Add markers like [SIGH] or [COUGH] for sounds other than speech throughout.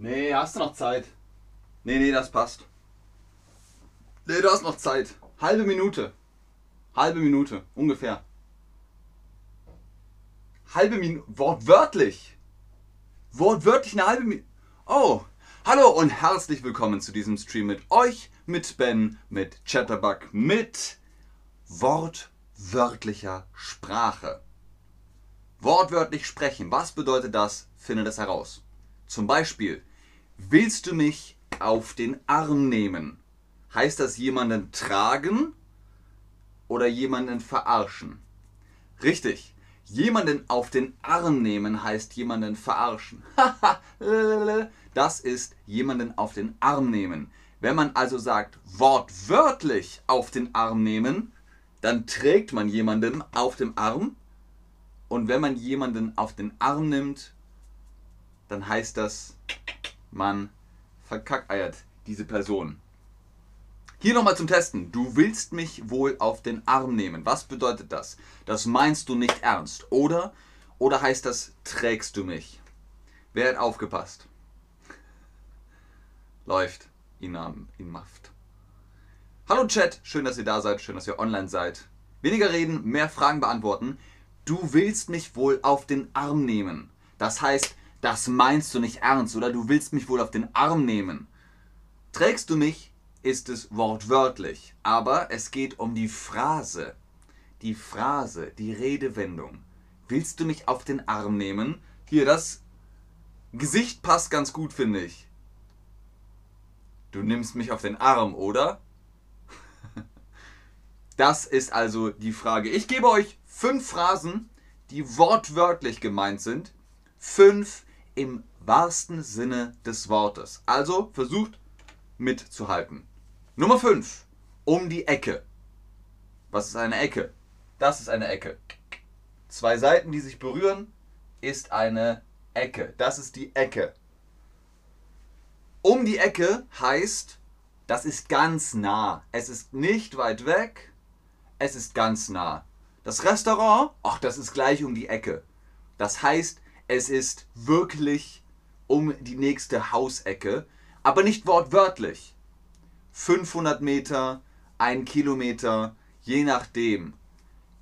Nee, hast du noch Zeit? Nee, nee, das passt. Nee, du hast noch Zeit. Halbe Minute. Halbe Minute, ungefähr. Halbe Minute, wortwörtlich. Wortwörtlich eine halbe Minute. Oh, hallo und herzlich willkommen zu diesem Stream mit euch, mit Ben, mit Chatterbug, mit wortwörtlicher Sprache. Wortwörtlich sprechen, was bedeutet das? Finde das heraus. Zum Beispiel, willst du mich auf den Arm nehmen? Heißt das jemanden tragen oder jemanden verarschen? Richtig. Jemanden auf den Arm nehmen heißt jemanden verarschen. [LAUGHS] das ist jemanden auf den Arm nehmen. Wenn man also sagt, wortwörtlich auf den Arm nehmen, dann trägt man jemanden auf dem Arm. Und wenn man jemanden auf den Arm nimmt, dann heißt das, man verkackeiert diese Person. Hier nochmal zum Testen. Du willst mich wohl auf den Arm nehmen. Was bedeutet das? Das meinst du nicht ernst, oder? Oder heißt das, trägst du mich? Wer hat aufgepasst? Läuft. Inam, Inmaft. Hallo Chat, schön, dass ihr da seid, schön, dass ihr online seid. Weniger reden, mehr Fragen beantworten. Du willst mich wohl auf den Arm nehmen. Das heißt, das meinst du nicht ernst oder du willst mich wohl auf den Arm nehmen. Trägst du mich, ist es wortwörtlich, aber es geht um die Phrase. Die Phrase, die Redewendung. Willst du mich auf den Arm nehmen? Hier, das Gesicht passt ganz gut, finde ich. Du nimmst mich auf den Arm, oder? [LAUGHS] Das ist also die Frage. Ich gebe euch fünf Phrasen, die wortwörtlich gemeint sind. Fünf im wahrsten Sinne des Wortes. Also versucht mitzuhalten. Nummer 5. Um die Ecke. Was ist eine Ecke? Das ist eine Ecke. Zwei Seiten, die sich berühren, ist eine Ecke. Das ist die Ecke. Um die Ecke heißt, das ist ganz nah. Es ist nicht weit weg. Es ist ganz nah. Das Restaurant, ach, das ist gleich um die Ecke. Das heißt, es ist wirklich um die nächste Hausecke, aber nicht wortwörtlich. 500 Meter, ein Kilometer, je nachdem.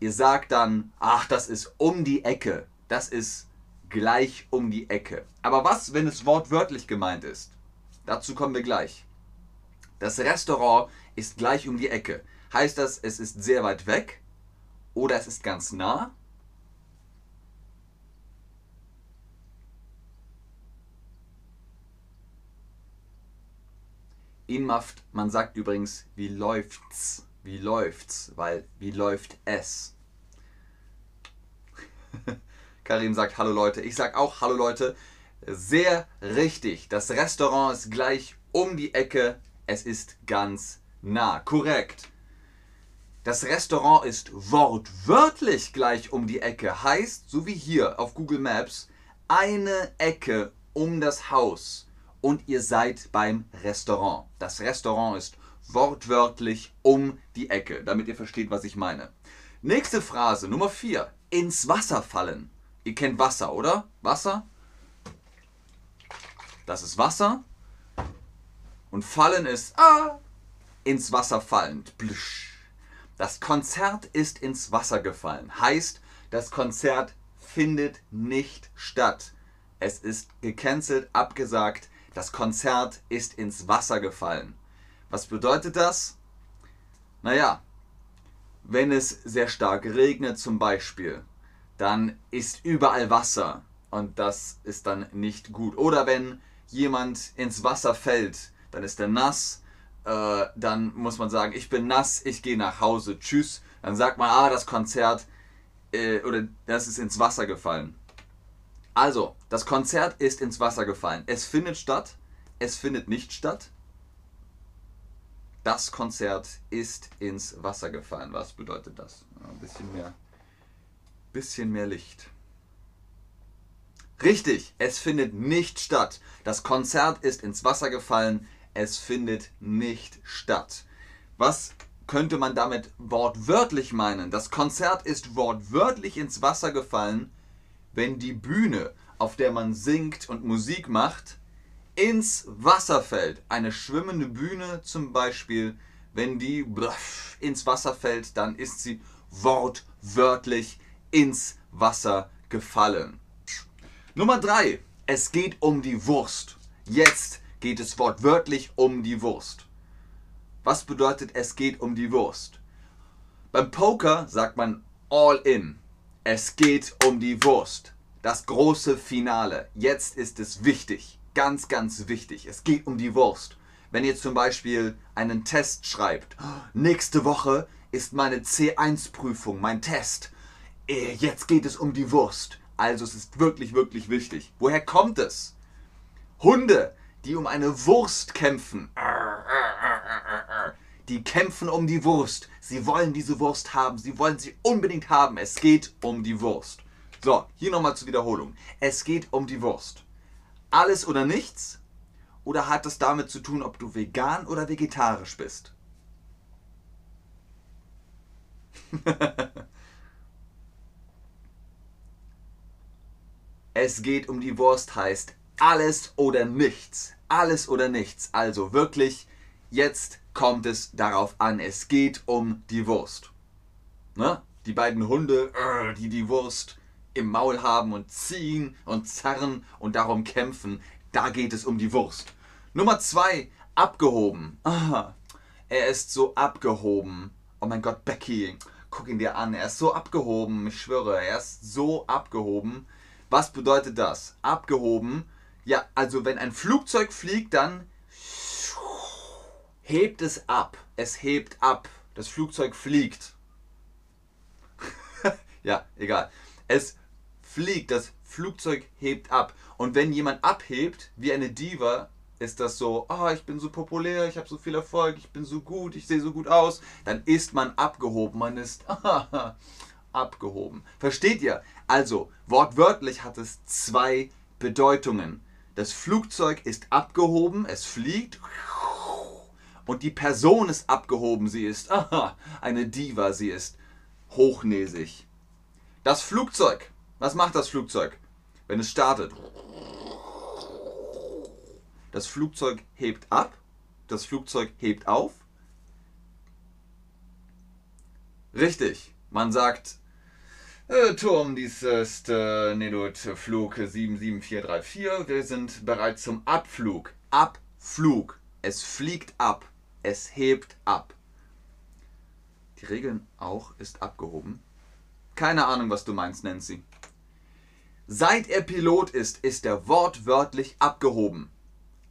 Ihr sagt dann, ach, das ist um die Ecke. Das ist gleich um die Ecke. Aber was, wenn es wortwörtlich gemeint ist? Dazu kommen wir gleich. Das Restaurant ist gleich um die Ecke. Heißt das, es ist sehr weit weg oder es ist ganz nah? Inmaft, man sagt übrigens, wie läuft's? Wie läuft's? Weil, wie läuft es? [LAUGHS] Karim sagt Hallo Leute. Ich sag auch Hallo Leute. Sehr richtig. Das Restaurant ist gleich um die Ecke. Es ist ganz nah. Korrekt. Das Restaurant ist wortwörtlich gleich um die Ecke. Heißt, so wie hier auf Google Maps, eine Ecke um das Haus und ihr seid beim Restaurant. Das Restaurant ist wortwörtlich um die Ecke, damit ihr versteht, was ich meine. Nächste Phrase, Nummer 4. Ins Wasser fallen. Ihr kennt Wasser, oder? Wasser. Das ist Wasser. Und fallen ist ah, ins Wasser fallend. Das Konzert ist ins Wasser gefallen. Heißt, das Konzert findet nicht statt. Es ist gecancelt, abgesagt. Das Konzert ist ins Wasser gefallen. Was bedeutet das? Naja, wenn es sehr stark regnet zum Beispiel, dann ist überall Wasser und das ist dann nicht gut. Oder wenn jemand ins Wasser fällt, dann ist er nass, äh, dann muss man sagen, ich bin nass, ich gehe nach Hause, tschüss. Dann sagt man, ah, das Konzert äh, oder das ist ins Wasser gefallen. Also, das Konzert ist ins Wasser gefallen. Es findet statt, es findet nicht statt. Das Konzert ist ins Wasser gefallen. Was bedeutet das? Ein bisschen mehr, bisschen mehr Licht. Richtig, es findet nicht statt. Das Konzert ist ins Wasser gefallen. Es findet nicht statt. Was könnte man damit wortwörtlich meinen? Das Konzert ist wortwörtlich ins Wasser gefallen wenn die Bühne, auf der man singt und Musik macht, ins Wasser fällt. Eine schwimmende Bühne zum Beispiel, wenn die ins Wasser fällt, dann ist sie wortwörtlich ins Wasser gefallen. Nummer 3. Es geht um die Wurst. Jetzt geht es wortwörtlich um die Wurst. Was bedeutet es geht um die Wurst? Beim Poker sagt man all in. Es geht um die Wurst. Das große Finale. Jetzt ist es wichtig. Ganz, ganz wichtig. Es geht um die Wurst. Wenn ihr zum Beispiel einen Test schreibt, nächste Woche ist meine C1-Prüfung, mein Test. Äh, jetzt geht es um die Wurst. Also es ist wirklich, wirklich wichtig. Woher kommt es? Hunde, die um eine Wurst kämpfen. Die kämpfen um die Wurst. Sie wollen diese Wurst haben. Sie wollen sie unbedingt haben. Es geht um die Wurst. So, hier nochmal zur Wiederholung. Es geht um die Wurst. Alles oder nichts? Oder hat es damit zu tun, ob du vegan oder vegetarisch bist? [LAUGHS] es geht um die Wurst heißt alles oder nichts. Alles oder nichts. Also wirklich, jetzt kommt es darauf an. Es geht um die Wurst. Ne? Die beiden Hunde, äh, die die Wurst im Maul haben und ziehen und zerren und darum kämpfen. Da geht es um die Wurst. Nummer zwei, abgehoben. Ah, er ist so abgehoben. Oh mein Gott, Becky, guck ihn dir an. Er ist so abgehoben. Ich schwöre, er ist so abgehoben. Was bedeutet das? Abgehoben. Ja, also wenn ein Flugzeug fliegt, dann hebt es ab. Es hebt ab. Das Flugzeug fliegt. [LAUGHS] ja, egal. Es fliegt. Das Flugzeug hebt ab. Und wenn jemand abhebt, wie eine Diva, ist das so, oh, ich bin so populär, ich habe so viel Erfolg, ich bin so gut, ich sehe so gut aus, dann ist man abgehoben, man ist [LAUGHS] abgehoben. Versteht ihr? Also, wortwörtlich hat es zwei Bedeutungen. Das Flugzeug ist abgehoben, es fliegt und die Person ist abgehoben, sie ist [LAUGHS] aha, eine Diva, sie ist hochnäsig. Das Flugzeug, was macht das Flugzeug, wenn es startet? Das Flugzeug hebt ab, das Flugzeug hebt auf. Richtig, man sagt, äh, Turm, dies ist äh, Nedut Flug 77434. Wir sind bereit zum Abflug. Abflug. Es fliegt ab. Es hebt ab. Die Regeln auch ist abgehoben. Keine Ahnung, was du meinst, Nancy. Seit er Pilot ist, ist er wortwörtlich abgehoben.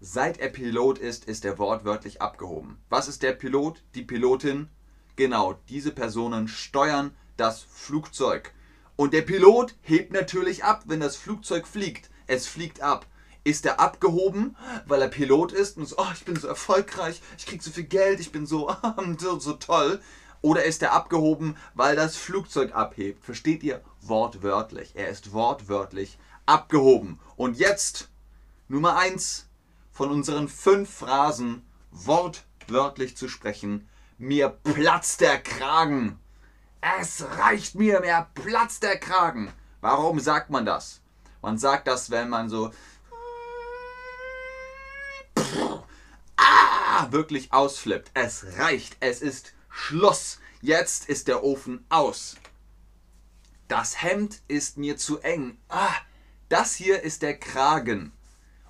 Seit er Pilot ist, ist er wortwörtlich abgehoben. Was ist der Pilot? Die Pilotin? Genau, diese Personen steuern das Flugzeug. Und der Pilot hebt natürlich ab, wenn das Flugzeug fliegt. Es fliegt ab. Ist er abgehoben, weil er Pilot ist und so, oh, ich bin so erfolgreich, ich krieg so viel Geld, ich bin so, [LAUGHS] so, toll. Oder ist er abgehoben, weil das Flugzeug abhebt? Versteht ihr? Wortwörtlich. Er ist wortwörtlich abgehoben. Und jetzt Nummer 1 von unseren fünf Phrasen wortwörtlich zu sprechen. Mir platzt der Kragen. Es reicht mir, mir platzt der Kragen. Warum sagt man das? Man sagt das, wenn man so ah, wirklich ausflippt. Es reicht. Es ist Schluss. Jetzt ist der Ofen aus. Das Hemd ist mir zu eng. Ah, das hier ist der Kragen.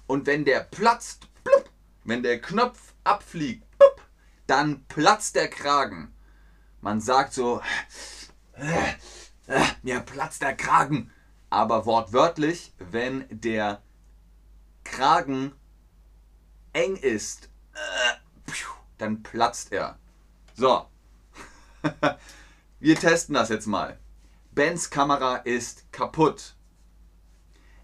Und wenn der platzt, blub, wenn der Knopf abfliegt, blub, dann platzt der Kragen. Man sagt so, äh, äh, mir platzt der Kragen. Aber wortwörtlich, wenn der Kragen eng ist, äh, dann platzt er. So, [LAUGHS] wir testen das jetzt mal. Bens Kamera ist kaputt.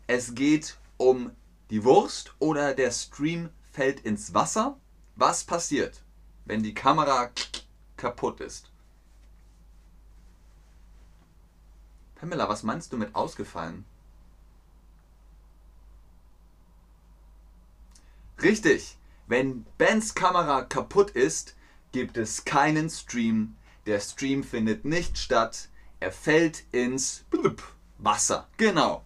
Es geht um die Wurst oder der Stream fällt ins Wasser. Was passiert, wenn die Kamera kaputt ist? Pamela, was meinst du mit ausgefallen? Richtig, wenn Bens Kamera kaputt ist, gibt es keinen Stream. Der Stream findet nicht statt. Er fällt ins Wasser. Genau.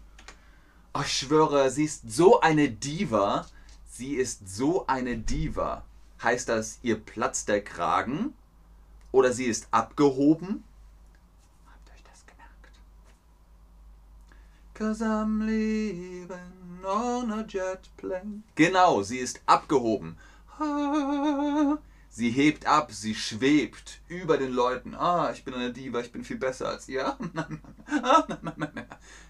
Oh, ich schwöre, sie ist so eine Diva. sie ist so eine Diva, heißt das, ihr platzt der Kragen? Oder sie ist abgehoben? Habt ihr euch das gemerkt? Cause I'm leaving on a jet plane. Genau, sie ist abgehoben. Sie hebt ab, sie schwebt über den Leuten. Ah, ich bin eine Diva, ich bin viel besser als ihr. [LAUGHS]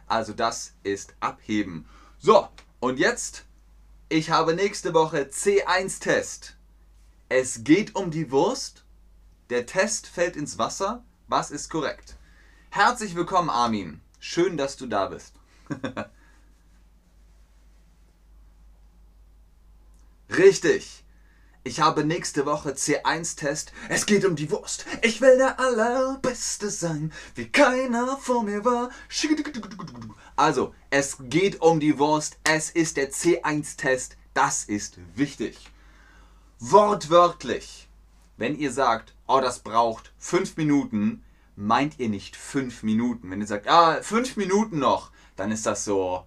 Also das ist abheben. So, und jetzt, ich habe nächste Woche C1-Test. Es geht um die Wurst. Der Test fällt ins Wasser. Was ist korrekt? Herzlich willkommen, Armin. Schön, dass du da bist. [LAUGHS] Richtig. Ich habe nächste Woche C1-Test. Es geht um die Wurst. Ich will der Allerbeste sein, wie keiner vor mir war. Also, es geht um die Wurst. Es ist der C1-Test. Das ist wichtig. Wortwörtlich. Wenn ihr sagt, oh, das braucht fünf Minuten, meint ihr nicht fünf Minuten. Wenn ihr sagt, ah, fünf Minuten noch, dann ist das so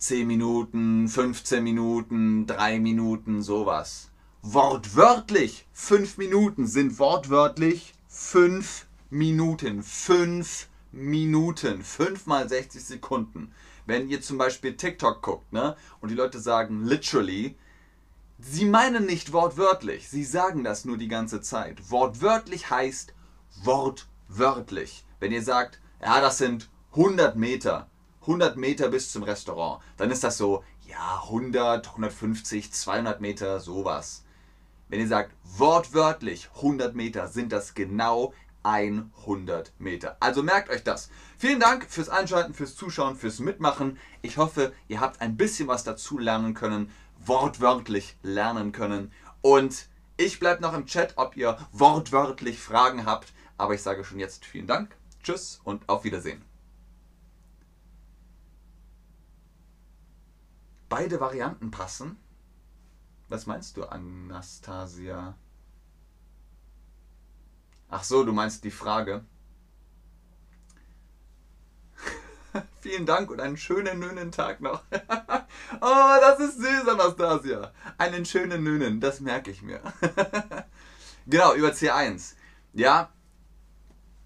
10 Minuten, 15 Minuten, 3 Minuten, sowas wortwörtlich fünf Minuten sind wortwörtlich fünf Minuten. Fünf Minuten. Fünf mal 60 Sekunden. Wenn ihr zum Beispiel TikTok guckt, ne, und die Leute sagen literally, sie meinen nicht wortwörtlich. Sie sagen das nur die ganze Zeit. Wortwörtlich heißt wortwörtlich. Wenn ihr sagt, ja, das sind 100 Meter, 100 Meter bis zum Restaurant, dann ist das so, ja, 100, 150, 200 Meter, sowas. Wenn ihr sagt, wortwörtlich 100 Meter, sind das genau 100 Meter. Also merkt euch das. Vielen Dank fürs Einschalten, fürs Zuschauen, fürs Mitmachen. Ich hoffe, ihr habt ein bisschen was dazu lernen können, wortwörtlich lernen können. Und ich bleibe noch im Chat, ob ihr wortwörtlich Fragen habt. Aber ich sage schon jetzt vielen Dank, tschüss und auf Wiedersehen. Beide Varianten passen. Was meinst du, Anastasia? Ach so, du meinst die Frage. [LAUGHS] Vielen Dank und einen schönen nönen Tag noch. [LAUGHS] oh, das ist süß, Anastasia. Einen schönen nönen, das merke ich mir. [LAUGHS] genau, über C1. Ja,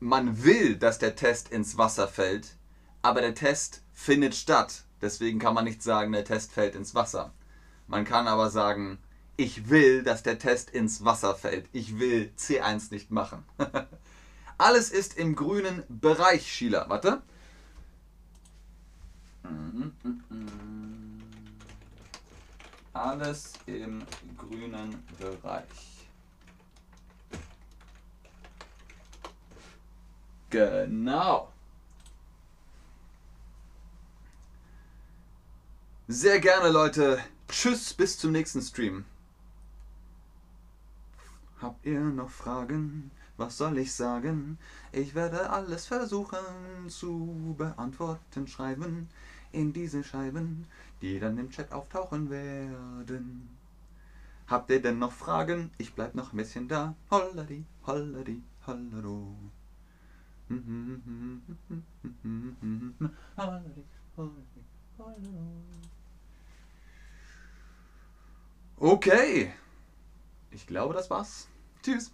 man will, dass der Test ins Wasser fällt, aber der Test findet statt. Deswegen kann man nicht sagen, der Test fällt ins Wasser. Man kann aber sagen, ich will, dass der Test ins Wasser fällt. Ich will C1 nicht machen. [LAUGHS] Alles ist im grünen Bereich, Sheila. Warte. Alles im grünen Bereich. Genau. Sehr gerne, Leute. Tschüss, bis zum nächsten Stream. Habt ihr noch Fragen? Was soll ich sagen? Ich werde alles versuchen zu beantworten, schreiben in diese Scheiben, die dann im Chat auftauchen werden. Habt ihr denn noch Fragen? Ich bleib noch ein bisschen da. Holladi, holladi, hollado. Holladi, holladi, hollado. Okay. Ich glaube, das war's. Tschüss.